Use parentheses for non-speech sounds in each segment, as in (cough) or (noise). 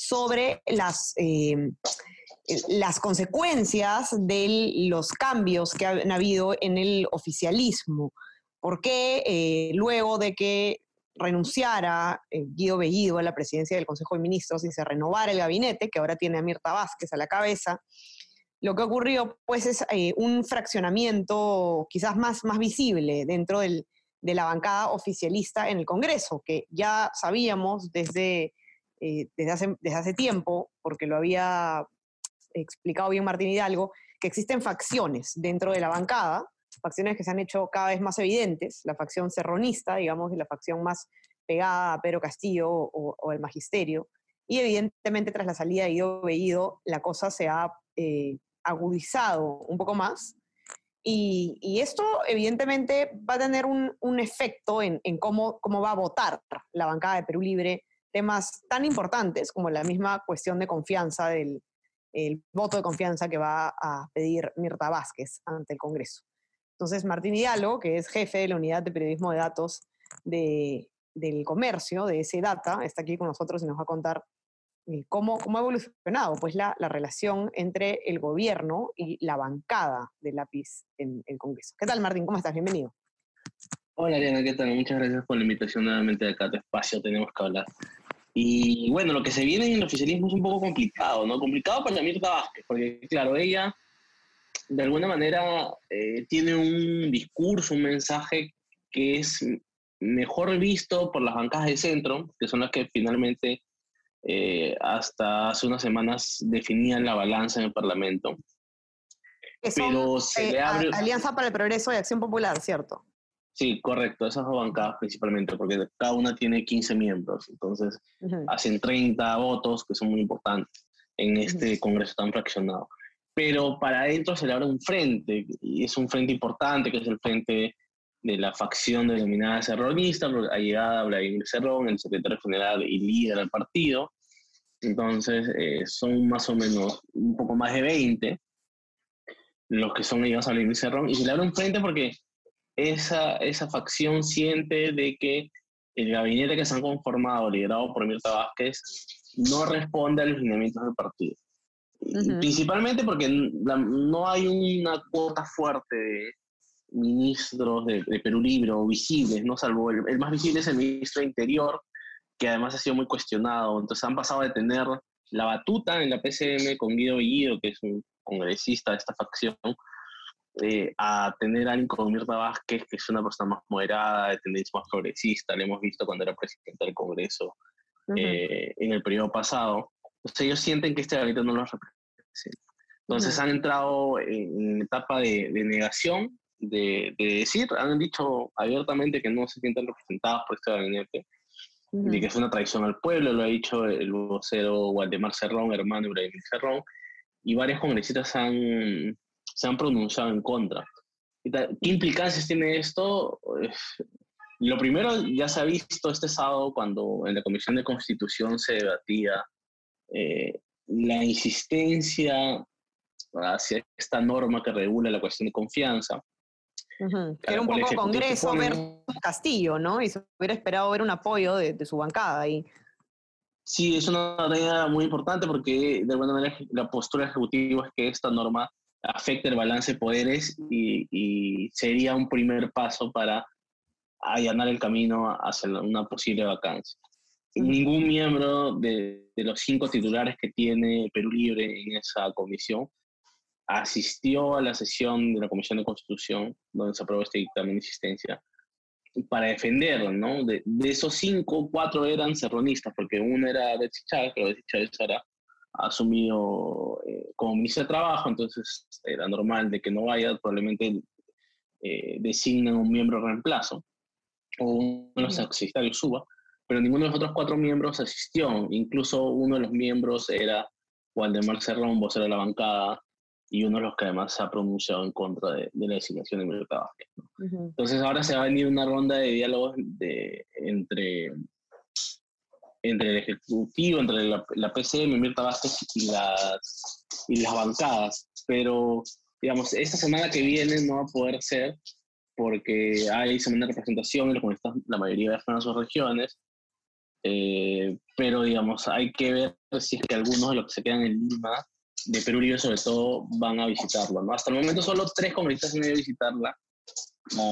sobre las, eh, las consecuencias de los cambios que han habido en el oficialismo. ¿Por qué eh, luego de que renunciara eh, Guido Bellido a la presidencia del Consejo de Ministros y se renovara el gabinete, que ahora tiene a Mirta Vázquez a la cabeza, lo que ocurrió pues es eh, un fraccionamiento quizás más, más visible dentro del, de la bancada oficialista en el Congreso, que ya sabíamos desde, eh, desde, hace, desde hace tiempo, porque lo había explicado bien Martín Hidalgo, que existen facciones dentro de la bancada, facciones que se han hecho cada vez más evidentes, la facción serronista, digamos, y la facción más pegada a Pedro Castillo o, o el magisterio, y evidentemente tras la salida de Guido Bellido, la cosa se ha eh, agudizado un poco más. Y, esto evidentemente va a tener un, un efecto en, en, cómo, cómo va a votar la bancada de Perú Libre temas tan importantes como la misma cuestión de confianza del el voto de confianza que va a pedir Mirta Vázquez ante el Congreso. Entonces, Martín Hidalgo, que es jefe de la unidad de periodismo de datos de, del comercio, de ese data, está aquí con nosotros y nos va a contar eh, cómo, cómo ha evolucionado pues, la, la, relación entre el gobierno y la bancada de lápiz en el Congreso. ¿Qué tal, Martín? ¿Cómo estás? Bienvenido. Hola, Ariana, ¿qué tal? Muchas gracias por la invitación nuevamente acá a tu espacio, tenemos que hablar. Y bueno, lo que se viene en el oficialismo es un poco complicado, ¿no? Complicado para Mirta Vázquez, porque claro, ella de alguna manera eh, tiene un discurso, un mensaje que es mejor visto por las bancadas de centro, que son las que finalmente eh, hasta hace unas semanas definían la balanza en el Parlamento. Que son, Pero se eh, le abre... Alianza para el Progreso y Acción Popular, ¿cierto? Sí, correcto, esas dos bancadas principalmente, porque cada una tiene 15 miembros, entonces uh -huh. hacen 30 votos que son muy importantes en este uh -huh. Congreso tan fraccionado. Pero para adentro se le abre un frente, y es un frente importante, que es el frente de la facción denominada serronista, ha llegado Vladimir Cerrón, el secretario general y líder del partido, entonces eh, son más o menos un poco más de 20 los que son ligados a Vladimir Cerrón, y se le abre un frente porque esa, esa facción siente de que el gabinete que se han conformado, liderado por Mirta Vázquez, no responde a los lineamientos del partido. Uh -huh. Principalmente porque la, no hay una cuota fuerte de ministros de, de, Perú Libre o visibles, ¿no? Salvo el, el, más visible es el ministro de Interior, que además ha sido muy cuestionado. Entonces han pasado de tener la batuta en la PCM con Guido Bellido, que es un congresista de esta facción, eh, a tener a alguien como Mirta Vázquez, que es una persona más moderada, de tendencia más progresista, lo hemos visto cuando era presidente del Congreso uh -huh. eh, en el periodo pasado. Entonces ellos sienten que este gabinete no los representa. Entonces uh -huh. han entrado en etapa de, de negación, de, de, decir, han dicho abiertamente que no se sienten representados por este gabinete, uh -huh. y que es una traición al pueblo, lo ha dicho el vocero Waldemar Cerrón, hermano de Cerrón, y varios congresistas han, se han pronunciado en contra. ¿Qué implicancias tiene esto? Lo primero, ya se ha visto este sábado cuando en la Comisión de Constitución se debatía eh, la insistencia hacia esta norma que regula la cuestión de confianza. Uh -huh. Era un poco Congreso ver Castillo, ¿no? Y se hubiera esperado ver un apoyo de, de su bancada ahí. Sí, es una tarea muy importante porque de alguna manera la postura ejecutiva es que esta norma afecte el balance de poderes y, y, sería un primer paso para allanar el camino hacia una posible vacancia. Sí. Ningún miembro de, de, los cinco titulares que tiene Perú Libre en esa comisión asistió a la sesión de la Comisión de Constitución donde se aprobó este dictamen de insistencia para defenderlo, ¿no? De, de, esos cinco, cuatro eran serronistas, porque uno era Betsy Chávez, pero Betsy Chávez ha asumido eh, como ministro de Trabajo, entonces era normal de que no vaya, probablemente eh, designan un miembro reemplazo, o uno de los secretarios suba, pero ninguno de los otros cuatro miembros asistió, incluso uno de los miembros era Waldemar Cerrón, vocero de la bancada, y uno de los que además se ha pronunciado en contra de, la designación de Mirta Vázquez. Entonces ahora se va a venir una ronda de diálogos de, entre, entre el Ejecutivo, entre la, la PCM, Mirta Vázquez y las, y las bancadas, pero digamos, esta semana que viene no va a poder ser porque hay semana de representación y los comunistas, la mayoría viajan a sus regiones, eh, pero digamos, hay que ver si es que algunos de los que se quedan en Lima, de Perú Libre sobre todo, van a visitarlo. ¿no? Hasta el momento solo tres congresistas han ido a visitarla,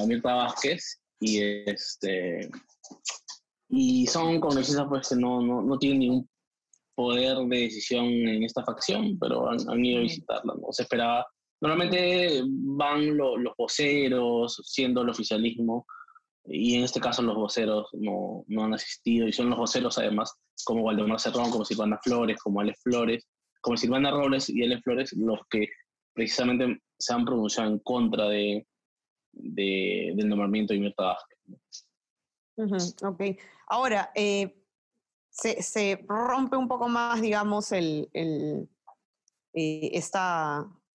Mirta Vázquez, y, este, y son congresistas pues, que no, no, no tienen ningún poder de decisión en esta facción, pero han, han ido a visitarla. ¿no? Se esperaba Normalmente van los voceros, siendo el oficialismo, y en este caso los voceros no, no, han asistido, y son los voceros además, como Waldemar Cerrón, como Silvana Flores, como Alex Flores, como Silvana Robles y Alex Flores, los que precisamente se han pronunciado en contra de, de del nombramiento de Mirta Vázquez. Ahora, eh, se, se, rompe un poco más, digamos, el, el eh,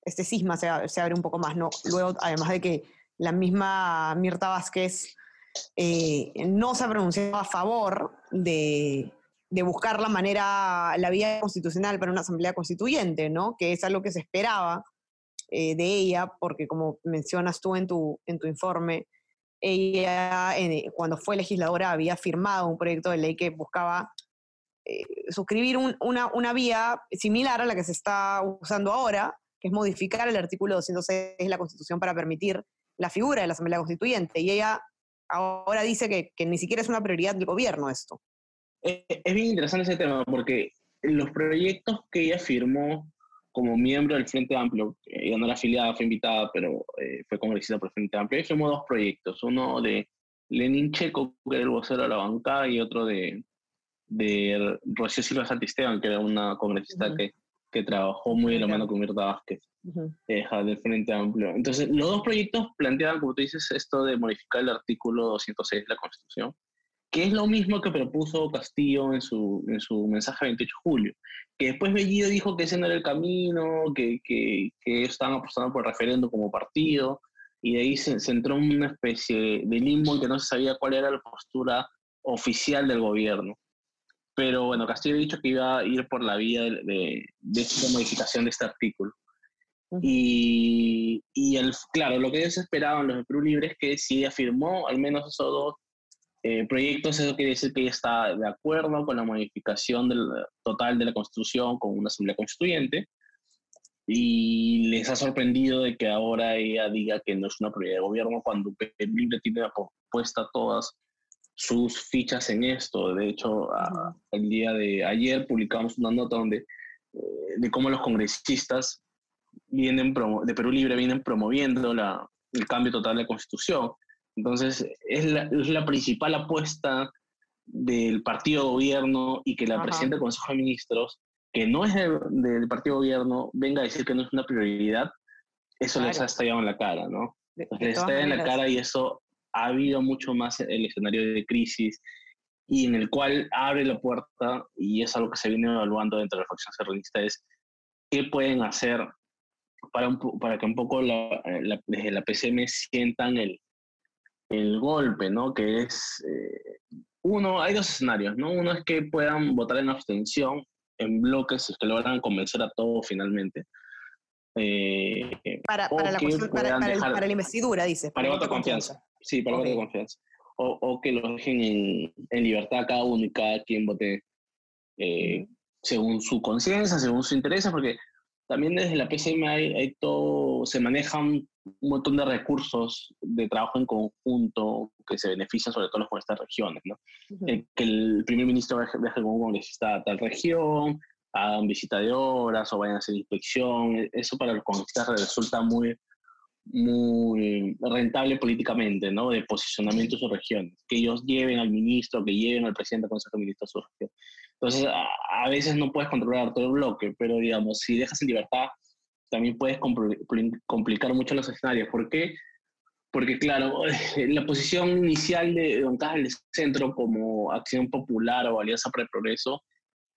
este cisma se, abre un poco más, ¿no? Luego, además de que la misma Mirta Vázquez eh, no se ha pronunciado a favor de, buscar la manera, la vía constitucional para una asamblea constituyente, ¿no? Que es algo que se esperaba eh, de ella, porque como mencionas tú en tu, en tu informe, ella cuando fue legisladora había firmado un proyecto de ley que buscaba eh, suscribir una, una vía similar a la que se está usando ahora, que es modificar el artículo 206 de la Constitución para permitir la figura de la Asamblea Constituyente. Y ella ahora dice que, ni siquiera es una prioridad del gobierno esto. Eh, es bien interesante ese tema porque los proyectos que ella firmó como miembro del Frente Amplio, ella no era afiliada, fue invitada, pero eh, fue congresista por el Frente Amplio, ella firmó dos proyectos, uno de Lenin Checo, que era el vocero de la bancada, y otro de, de Rocío Silva Santisteban, que era una congresista que que trabajó muy de la mano con Mirta Vázquez, uh del Frente Amplio. Entonces, los dos proyectos planteaban, como tú dices, esto de modificar el artículo 206 de la Constitución, que es lo mismo que propuso Castillo en su, en su mensaje 28 de julio, que después Bellido dijo que ese no era el camino, que, que, que estaban apostando por el referendo como partido, y de ahí se, se, entró en una especie de limbo en que no se sabía cuál era la postura oficial del gobierno. Pero bueno, Castillo ha dicho que iba a ir por la vía de, de, esta modificación de este artículo. Y, y el, claro, lo que ellos esperaban, los de Perú Libre, es que si afirmó al menos esos dos eh, proyectos, eso quiere decir que ella está de acuerdo con la modificación del, total de la Constitución, con una asamblea constituyente. Y les ha sorprendido de que ahora ella diga que no es una prioridad de gobierno cuando Perú Libre tiene puesta todas sus fichas en esto. De hecho, el día de ayer publicamos una nota donde, eh, de cómo los congresistas vienen de Perú Libre vienen promoviendo la, el cambio total de la constitución. Entonces, es la, es la principal apuesta del partido de gobierno y que la presidenta del Consejo de Ministros, que no es del, partido de gobierno, venga a decir que no es una prioridad, eso les ha estallado en la cara, ¿no? les está en la cara y eso ha habido mucho más el escenario de crisis y en el cual abre la puerta, y es algo que se viene evaluando dentro de la facción serranista, es qué pueden hacer para, para que un poco la, desde la PCM sientan el, el golpe, ¿no? Que es, eh, uno, hay dos escenarios, ¿no? Uno es que puedan votar en abstención en bloques, es que logran convencer a todos finalmente. Eh, para, para, la, para, para, la investidura, dice. Para, el voto de confianza. Sí, para okay. de confianza. O, o, que lo dejen en, en, libertad cada uno y cada quien vote eh, según su conciencia, según su interés, porque también desde la PCM hay, hay, todo, se manejan un montón de recursos de trabajo en conjunto que se benefician sobre todo con estas regiones, ¿no? que el primer ministro viaje, viaje con un congresista a tal región, hagan visita de horas o vayan a hacer inspección, e, eso para los congresistas resulta muy, muy rentable políticamente, ¿no? De posicionamiento de sus regiones, que ellos lleven al ministro, que lleven al presidente del Consejo de Ministros a su región. Entonces, a, veces no puedes controlar todo el bloque, pero digamos, si dejas en libertad, también puedes complicar mucho los escenarios. ¿Por qué? Porque, claro, (laughs) la posición inicial de Don Cajas del Centro como Acción Popular o Alianza para el Progreso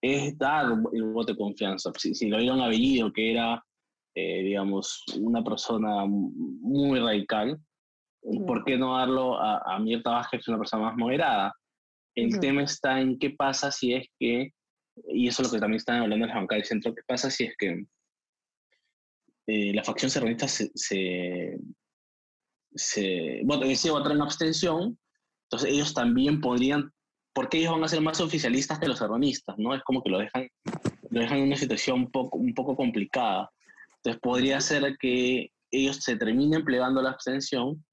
es dar el voto de confianza. Si, si lo dieron a Bellido, que era, eh, digamos, una persona muy radical, ¿por qué no darlo a, a Mirta Vázquez, que es una persona más moderada? El tema está en qué pasa si es que, y eso es lo que también están hablando en la bancada del centro, qué pasa si es que eh, la facción serranista se, se, se bueno, decide votar en abstención, entonces ellos también podrían, porque ellos van a ser más oficialistas que los serranistas, ¿no? Es como que lo dejan, lo dejan en una situación un poco, un poco complicada. Entonces podría ser que ellos se terminen plegando la abstención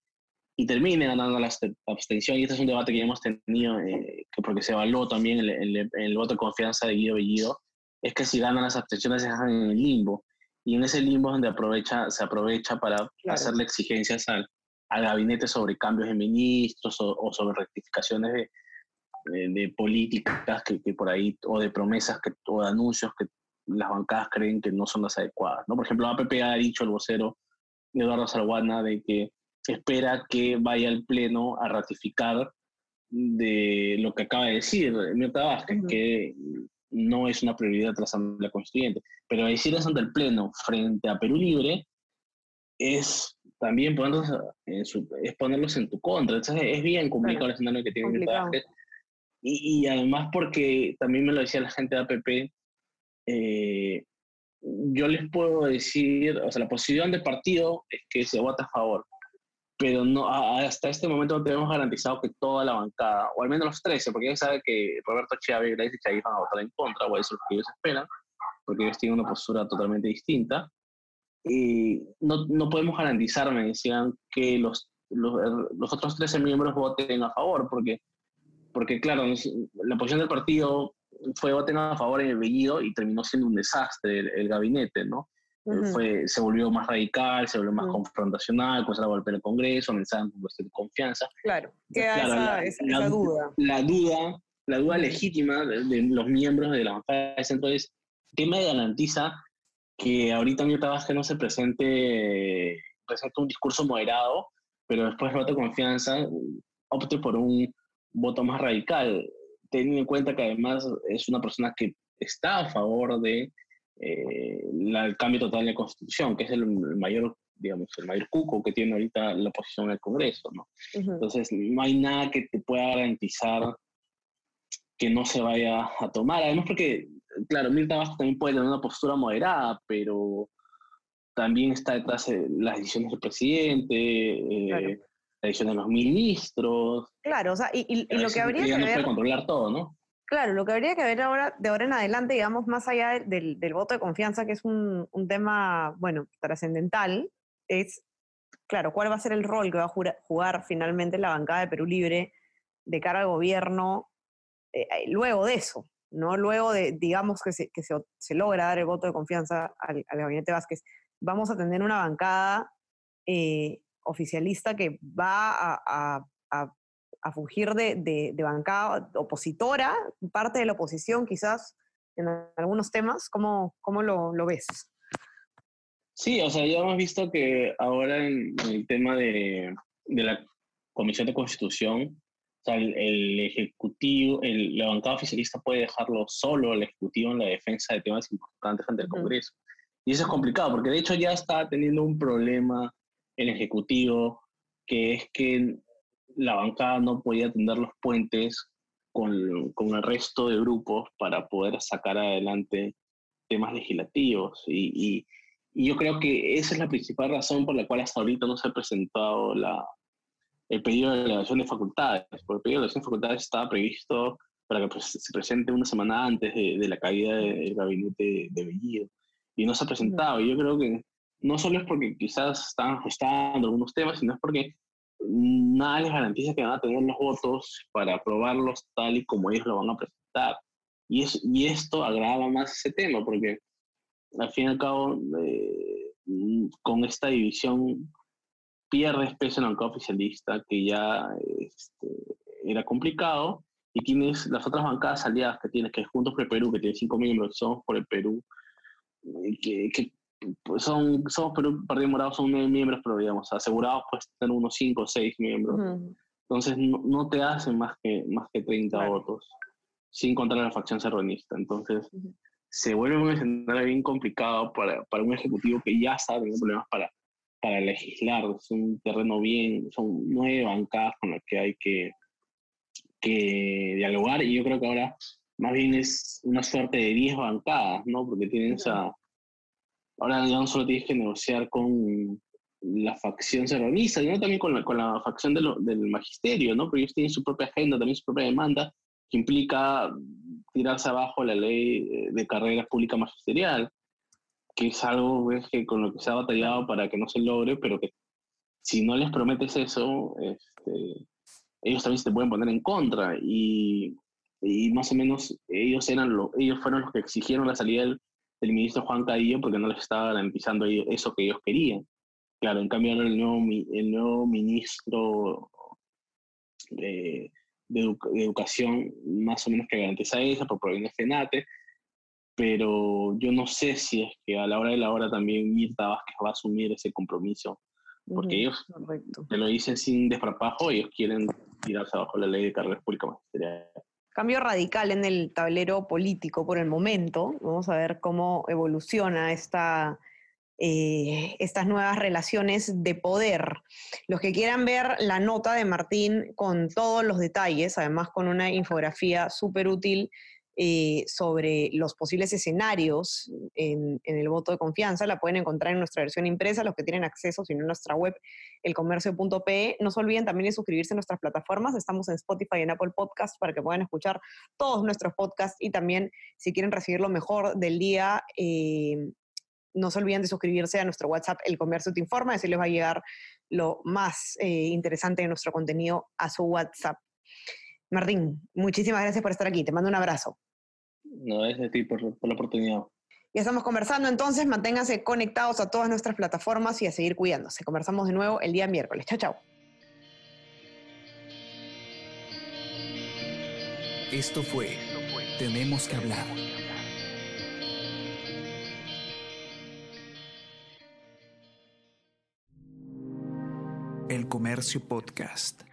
y termine ganando la abstención. Y este es un debate que ya hemos tenido, eh, que porque se evaluó también el, el, el, voto de confianza de Guido Bellido, es que si ganan las abstenciones se dejan en el limbo. Y en ese limbo es donde aprovecha, se aprovecha para hacerle exigencias al, al, gabinete sobre cambios de ministros o, sobre rectificaciones de, de, políticas que, que, por ahí, o de promesas que, o de anuncios que las bancadas creen que no son las adecuadas. ¿no? Por ejemplo, APP ha dicho el vocero Eduardo Salguana de que espera que vaya al Pleno a ratificar de lo que acaba de decir Mirta Vázquez, que no es una prioridad la Asamblea Constituyente. Pero decir eso ante el Pleno frente a Perú Libre es también ponerlos en, su, es ponerlos en tu contra. Entonces es bien complicado el escenario que tiene Mirta Vázquez. Y, y, además porque también me lo decía la gente de APP, eh, yo les puedo decir, o sea, la posición del partido es que se vota a favor pero no, hasta este momento no tenemos garantizado que toda la bancada, o al menos los 13, porque ya sabe que Roberto Chávez y Grace Chávez van a votar en contra, o eso es lo que ellos esperan, porque ellos tienen una postura totalmente distinta. Y no, no podemos garantizar, me decían, que los, los, los, otros 13 miembros voten a favor, porque, porque claro, la posición del partido fue voten a favor en el Bellido y terminó siendo un desastre el, el gabinete, ¿no? Fue, se volvió más radical, se volvió más confrontacional, pues a golpear el Congreso, mensajes con cuestión de confianza. Claro, queda esa, esa, duda. La duda, la duda legítima de, los miembros de la bancada de centro es, ¿qué me garantiza que ahorita mi trabajo no se presente, presente un discurso moderado, pero después voto de confianza, opte por un voto más radical, teniendo en cuenta que además es una persona que está a favor de eh, el cambio total de Constitución, que es el, mayor, digamos, el mayor cuco que tiene ahorita la oposición en el Congreso, ¿no? Entonces, no hay nada que te pueda garantizar que no se vaya a tomar. Además, porque, claro, Mirta Vázquez también puede tener una postura moderada, pero también está detrás de las decisiones del presidente, eh, las decisiones de los ministros. Claro, o sea, y, y, lo que habría que, no ver... puede controlar todo, ¿no? Claro, lo que habría que ver ahora, de ahora en adelante, digamos, más allá del, del voto de confianza, que es un, un tema, bueno, trascendental, es, claro, cuál va a ser el rol que va a jugar, finalmente la bancada de Perú Libre de cara al gobierno eh, eh, luego de eso, ¿no? Luego de, digamos, que se, se, logra dar el voto de confianza al, al, gabinete Vázquez, vamos a tener una bancada eh, oficialista que va a a fugir de, de, de, bancada opositora, parte de la oposición quizás en algunos temas. ¿Cómo, cómo lo, lo, ves? Sí, o sea, ya hemos visto que ahora en, el tema de, de, la Comisión de Constitución, o sea, el, el Ejecutivo, el, la bancada oficialista puede dejarlo solo al Ejecutivo en la defensa de temas importantes ante el Congreso. Y eso es complicado, porque de hecho ya está teniendo un problema el Ejecutivo, que es que la bancada no podía tender los puentes con, con, el resto de grupos para poder sacar adelante temas legislativos. Y, y, y, yo creo que esa es la principal razón por la cual hasta ahorita no se ha presentado la, el pedido de elevación de facultades. Porque el pedido de elevación de facultades estaba previsto para que se presente una semana antes de, de la caída del gabinete de Bellido. Y no se ha presentado. Y yo creo que no solo es porque quizás están ajustando algunos temas, sino es porque nada les garantiza que van a tener los votos para aprobarlos tal y como ellos lo van a presentar. Y, es, y esto agrava más ese tema, porque al fin y al cabo, eh, con esta división pierde peso en el campo oficialista, que ya este, era complicado, y tienes las otras bancadas aliadas que tienes, que es Juntos por el Perú, que tiene cinco miembros, somos por el Perú, que, que pues son, somos Perú, Partido Morado, son nueve miembros, pero digamos, asegurados pues tener unos cinco o seis miembros. Entonces no, no, te hacen más que, más que 30 votos. sin contar a la facción serronista. Entonces, se vuelve un escenario bien complicado para, para un ejecutivo que ya está teniendo problemas para, para legislar. Es un terreno bien, son nueve bancadas con las que hay que, que dialogar y yo creo que ahora más bien es una suerte de diez bancadas, ¿no? Porque tienen esa... Ahora ya no solo tienes que negociar con la facción serronista, sino también con la, con la facción del magisterio, ¿no? Porque ellos tienen su propia agenda, también su propia demanda, que implica tirarse abajo la ley de carrera pública magisterial, que es algo que con lo que se ha batallado para que no se logre, pero que si no les prometes eso, este, ellos también se te pueden poner en contra. Y, y más o menos ellos, eran lo, ellos fueron los que exigieron la salida del, del ministro Juan Cadillo porque no les estaba garantizando eso que ellos querían. Claro, en cambio ahora el nuevo, el nuevo ministro de, de, educación más o menos que garantiza eso por provenir de FENATE, pero yo no sé si es que a la hora de la hora también Mirta Vázquez va a asumir ese compromiso, porque ellos te lo dicen sin desparpajo, ellos quieren tirarse abajo la ley de carreras públicas magisteriales. Cambio radical en el tablero político por el momento. Vamos a ver cómo evoluciona esta, eh, estas nuevas relaciones de poder. Los que quieran ver la nota de Martín con todos los detalles, además con una infografía súper útil eh, sobre los posibles escenarios en, el voto de confianza, la pueden encontrar en nuestra versión impresa, los que tienen acceso, sino en nuestra web, elcomercio.pe. No se olviden también de suscribirse a nuestras plataformas, estamos en Spotify y en Apple Podcasts para que puedan escuchar todos nuestros podcasts y también si quieren recibir lo mejor del día, eh, no se olviden de suscribirse a nuestro WhatsApp El Comercio Te Informa, así les va a llegar lo más eh, interesante de nuestro contenido a su WhatsApp. Martín, muchísimas gracias por estar aquí, te mando un abrazo. No, es de ti por, la oportunidad. Ya estamos conversando, entonces manténganse conectados a todas nuestras plataformas y a seguir cuidándose. Conversamos de nuevo el día miércoles. Chao, chao. Esto fue Tenemos que hablar El Comercio Podcast.